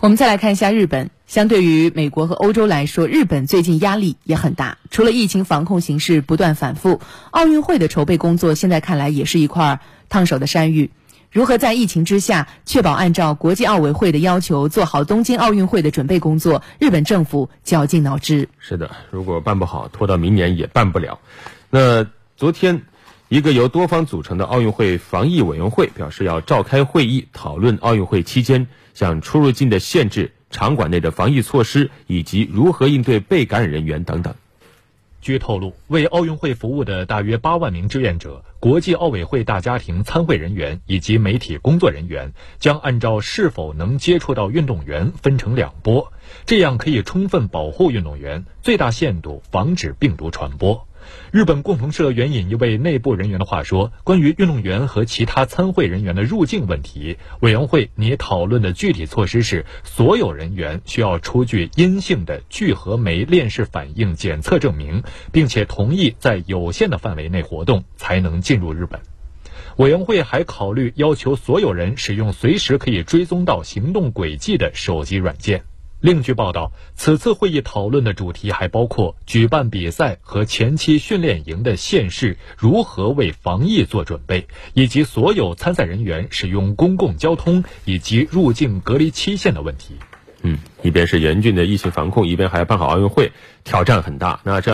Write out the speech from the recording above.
我们再来看一下日本，相对于美国和欧洲来说，日本最近压力也很大。除了疫情防控形势不断反复，奥运会的筹备工作现在看来也是一块烫手的山芋。如何在疫情之下确保按照国际奥委会的要求做好东京奥运会的准备工作？日本政府绞尽脑汁。是的，如果办不好，拖到明年也办不了。那昨天，一个由多方组成的奥运会防疫委员会表示要召开会议，讨论奥运会期间像出入境的限制、场馆内的防疫措施以及如何应对被感染人员等等。据透露，为奥运会服务的大约八万名志愿者、国际奥委会大家庭参会人员以及媒体工作人员，将按照是否能接触到运动员分成两波，这样可以充分保护运动员，最大限度防止病毒传播。日本共同社援引一位内部人员的话说：“关于运动员和其他参会人员的入境问题，委员会拟讨论的具体措施是，所有人员需要出具阴性的聚合酶链式反应检测证明，并且同意在有限的范围内活动，才能进进入日本。”委员会还考虑要求所有人使用随时可以追踪到行动轨迹的手机软件。另据报道，此次会议讨论的主题还包括举办比赛和前期训练营的县市如何为防疫做准备，以及所有参赛人员使用公共交通以及入境隔离期限的问题。嗯，一边是严峻的疫情防控，一边还要办好奥运会，挑战很大。那这。